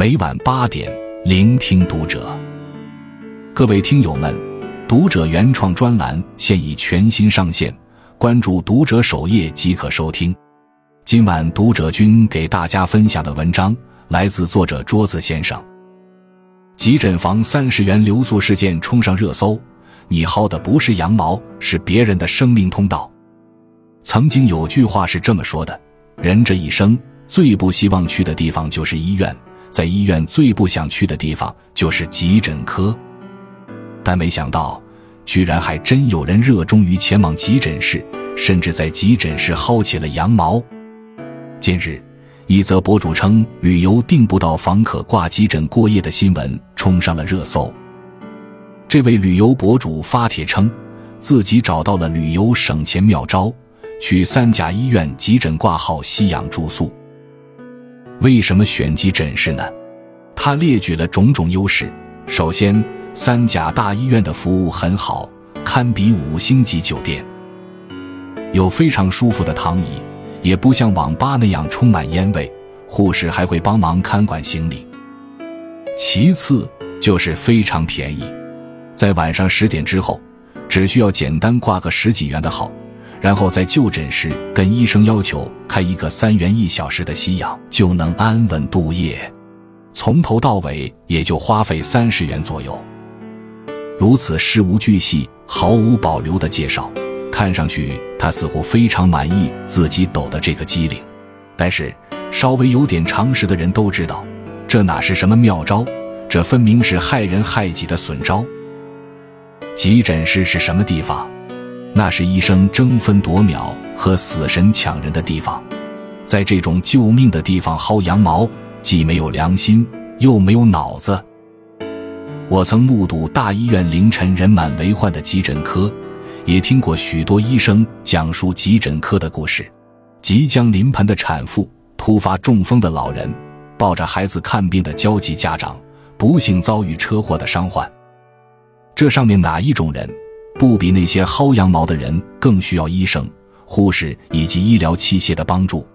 每晚八点，聆听读者。各位听友们，读者原创专栏现已全新上线，关注读者首页即可收听。今晚读者君给大家分享的文章来自作者桌子先生。急诊房三十元留宿事件冲上热搜，你薅的不是羊毛，是别人的生命通道。曾经有句话是这么说的：人这一生最不希望去的地方就是医院，在医院最不想去的地方就是急诊科。但没想到，居然还真有人热衷于前往急诊室，甚至在急诊室薅起了羊毛。近日，一则博主称旅游订不到房可挂急诊过夜的新闻冲上了热搜。这位旅游博主发帖称，自己找到了旅游省钱妙招。去三甲医院急诊挂号吸氧住宿。为什么选急诊室呢？他列举了种种优势。首先，三甲大医院的服务很好，堪比五星级酒店，有非常舒服的躺椅，也不像网吧那样充满烟味。护士还会帮忙看管行李。其次就是非常便宜，在晚上十点之后，只需要简单挂个十几元的号。然后在就诊时跟医生要求开一个三元一小时的吸氧，就能安稳度夜，从头到尾也就花费三十元左右。如此事无巨细、毫无保留的介绍，看上去他似乎非常满意自己抖的这个机灵。但是稍微有点常识的人都知道，这哪是什么妙招，这分明是害人害己的损招。急诊室是什么地方？那是医生争分夺秒和死神抢人的地方，在这种救命的地方薅羊毛，既没有良心，又没有脑子。我曾目睹大医院凌晨人满为患的急诊科，也听过许多医生讲述急诊科的故事：即将临盆的产妇、突发中风的老人、抱着孩子看病的焦急家长、不幸遭遇车祸的伤患。这上面哪一种人？不比那些薅羊毛的人更需要医生、护士以及医疗器械的帮助。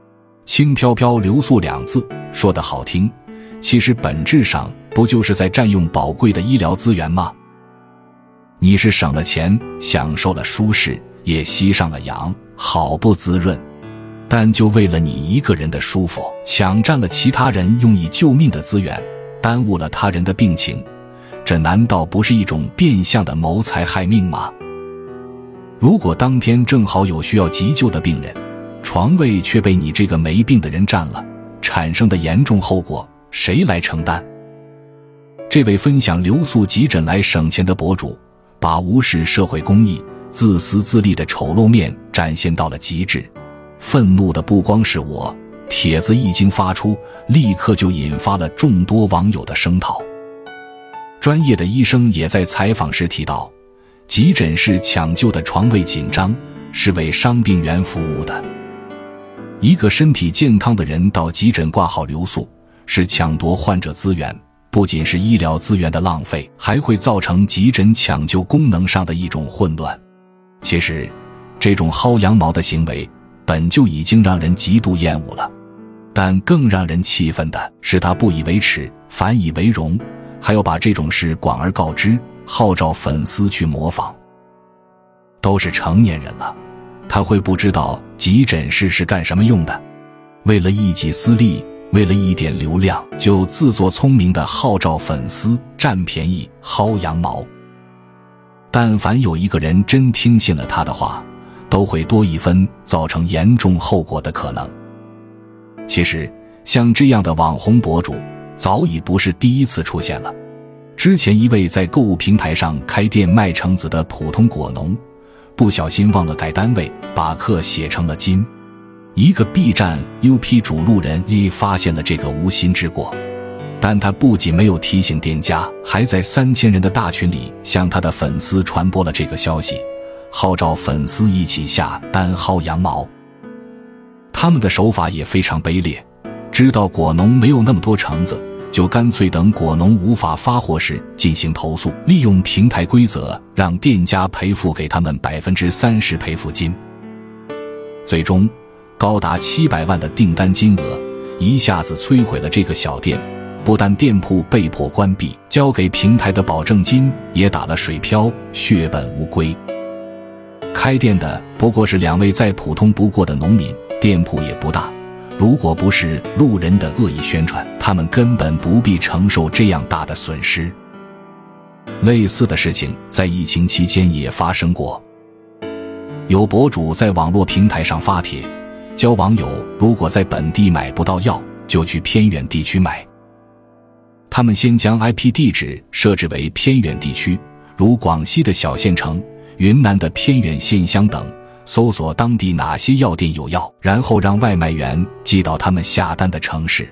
轻飘飘留宿两字说的好听，其实本质上不就是在占用宝贵的医疗资源吗？你是省了钱，享受了舒适，也吸上了氧，好不滋润。但就为了你一个人的舒服，抢占了其他人用以救命的资源，耽误了他人的病情。这难道不是一种变相的谋财害命吗？如果当天正好有需要急救的病人，床位却被你这个没病的人占了，产生的严重后果谁来承担？这位分享留宿急诊来省钱的博主，把无视社会公益、自私自利的丑陋面展现到了极致。愤怒的不光是我，帖子一经发出，立刻就引发了众多网友的声讨。专业的医生也在采访时提到，急诊室抢救的床位紧张，是为伤病员服务的。一个身体健康的人到急诊挂号留宿，是抢夺患者资源，不仅是医疗资源的浪费，还会造成急诊抢救功能上的一种混乱。其实，这种薅羊毛的行为本就已经让人极度厌恶了，但更让人气愤的是，他不以为耻，反以为荣。还要把这种事广而告之，号召粉丝去模仿。都是成年人了，他会不知道急诊室是干什么用的？为了一己私利，为了一点流量，就自作聪明的号召粉丝占便宜、薅羊毛。但凡有一个人真听信了他的话，都会多一分造成严重后果的可能。其实，像这样的网红博主。早已不是第一次出现了。之前一位在购物平台上开店卖橙子的普通果农，不小心忘了改单位，把克写成了斤。一个 B 站 UP 主路人 A 发现了这个无心之过，但他不仅没有提醒店家，还在三千人的大群里向他的粉丝传播了这个消息，号召粉丝一起下单薅羊毛。他们的手法也非常卑劣。知道果农没有那么多橙子，就干脆等果农无法发货时进行投诉，利用平台规则让店家赔付给他们百分之三十赔付金。最终，高达七百万的订单金额一下子摧毁了这个小店，不但店铺被迫关闭，交给平台的保证金也打了水漂，血本无归。开店的不过是两位再普通不过的农民，店铺也不大。如果不是路人的恶意宣传，他们根本不必承受这样大的损失。类似的事情在疫情期间也发生过。有博主在网络平台上发帖，教网友如果在本地买不到药，就去偏远地区买。他们先将 IP 地址设置为偏远地区，如广西的小县城、云南的偏远县乡等，搜索当地哪些药店有药，然后让外卖员寄到他们下单的城市。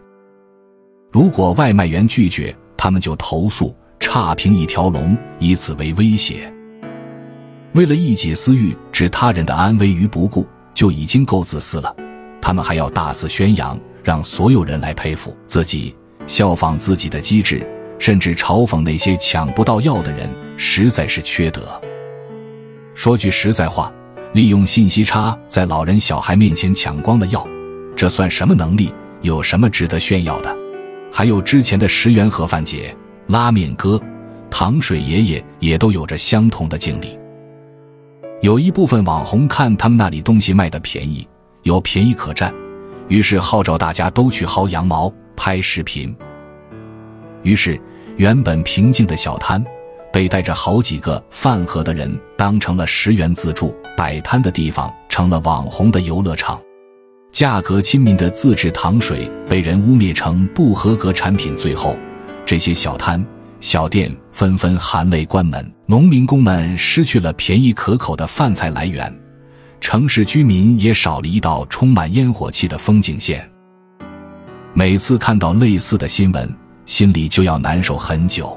如果外卖员拒绝，他们就投诉。差评一条龙，以此为威胁。为了一己私欲，置他人的安危于不顾，就已经够自私了。他们还要大肆宣扬，让所有人来佩服自己，效仿自己的机制，甚至嘲讽那些抢不到药的人，实在是缺德。说句实在话，利用信息差在老人小孩面前抢光了药，这算什么能力？有什么值得炫耀的？还有之前的十元盒饭节。拉面哥、糖水爷爷也都有着相同的经历。有一部分网红看他们那里东西卖的便宜，有便宜可占，于是号召大家都去薅羊毛、拍视频。于是，原本平静的小摊，被带着好几个饭盒的人当成了十元自助摆摊的地方，成了网红的游乐场。价格亲民的自制糖水被人污蔑成不合格产品，最后。这些小摊小店纷纷含泪关门，农民工们失去了便宜可口的饭菜来源，城市居民也少了一道充满烟火气的风景线。每次看到类似的新闻，心里就要难受很久。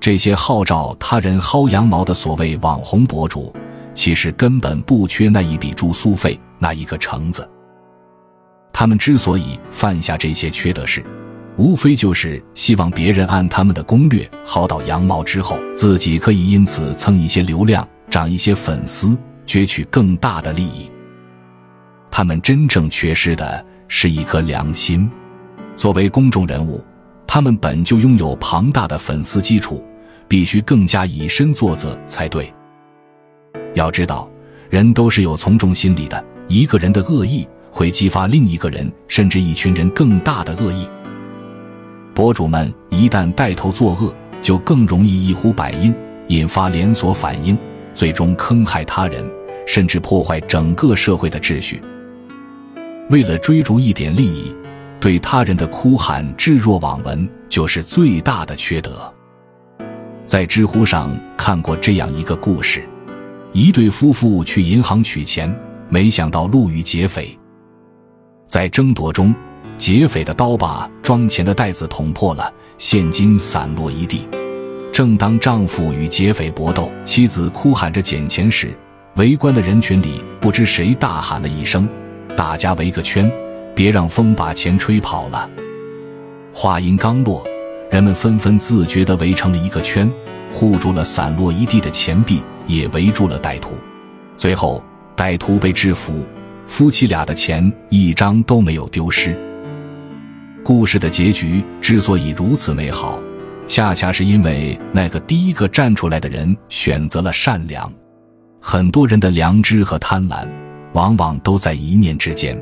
这些号召他人薅羊毛的所谓网红博主，其实根本不缺那一笔住宿费，那一个橙子。他们之所以犯下这些缺德事，无非就是希望别人按他们的攻略薅到羊毛之后，自己可以因此蹭一些流量，涨一些粉丝，攫取更大的利益。他们真正缺失的是一颗良心。作为公众人物，他们本就拥有庞大的粉丝基础，必须更加以身作则才对。要知道，人都是有从众心理的，一个人的恶意会激发另一个人甚至一群人更大的恶意。博主们一旦带头作恶，就更容易一呼百应，引发连锁反应，最终坑害他人，甚至破坏整个社会的秩序。为了追逐一点利益，对他人的哭喊置若罔闻，就是最大的缺德。在知乎上看过这样一个故事：一对夫妇去银行取钱，没想到路遇劫匪，在争夺中。劫匪的刀把装钱的袋子捅破了，现金散落一地。正当丈夫与劫匪搏斗，妻子哭喊着捡钱时，围观的人群里不知谁大喊了一声：“大家围个圈，别让风把钱吹跑了。”话音刚落，人们纷纷自觉地围成了一个圈，护住了散落一地的钱币，也围住了歹徒。最后，歹徒被制服，夫妻俩的钱一张都没有丢失。故事的结局之所以如此美好，恰恰是因为那个第一个站出来的人选择了善良。很多人的良知和贪婪，往往都在一念之间。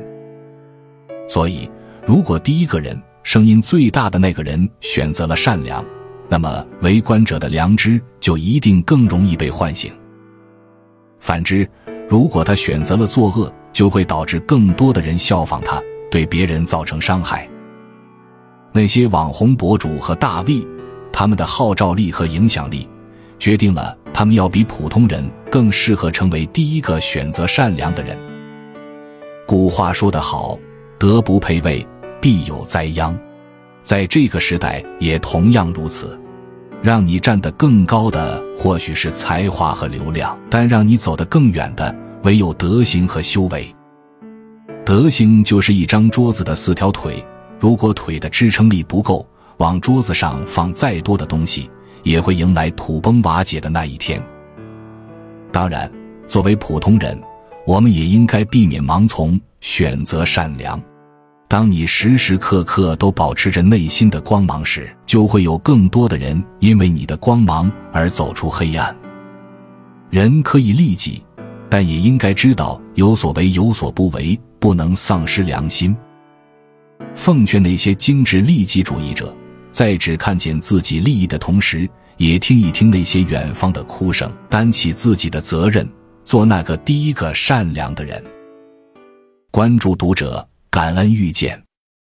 所以，如果第一个人声音最大的那个人选择了善良，那么围观者的良知就一定更容易被唤醒。反之，如果他选择了作恶，就会导致更多的人效仿他，对别人造成伤害。那些网红博主和大 V，他们的号召力和影响力，决定了他们要比普通人更适合成为第一个选择善良的人。古话说得好：“德不配位，必有灾殃。”在这个时代也同样如此。让你站得更高的或许是才华和流量，但让你走得更远的唯有德行和修为。德行就是一张桌子的四条腿。如果腿的支撑力不够，往桌子上放再多的东西，也会迎来土崩瓦解的那一天。当然，作为普通人，我们也应该避免盲从，选择善良。当你时时刻刻都保持着内心的光芒时，就会有更多的人因为你的光芒而走出黑暗。人可以利己，但也应该知道有所为有所不为，不能丧失良心。奉劝那些精致利己主义者，在只看见自己利益的同时，也听一听那些远方的哭声，担起自己的责任，做那个第一个善良的人。关注读者。感恩遇见。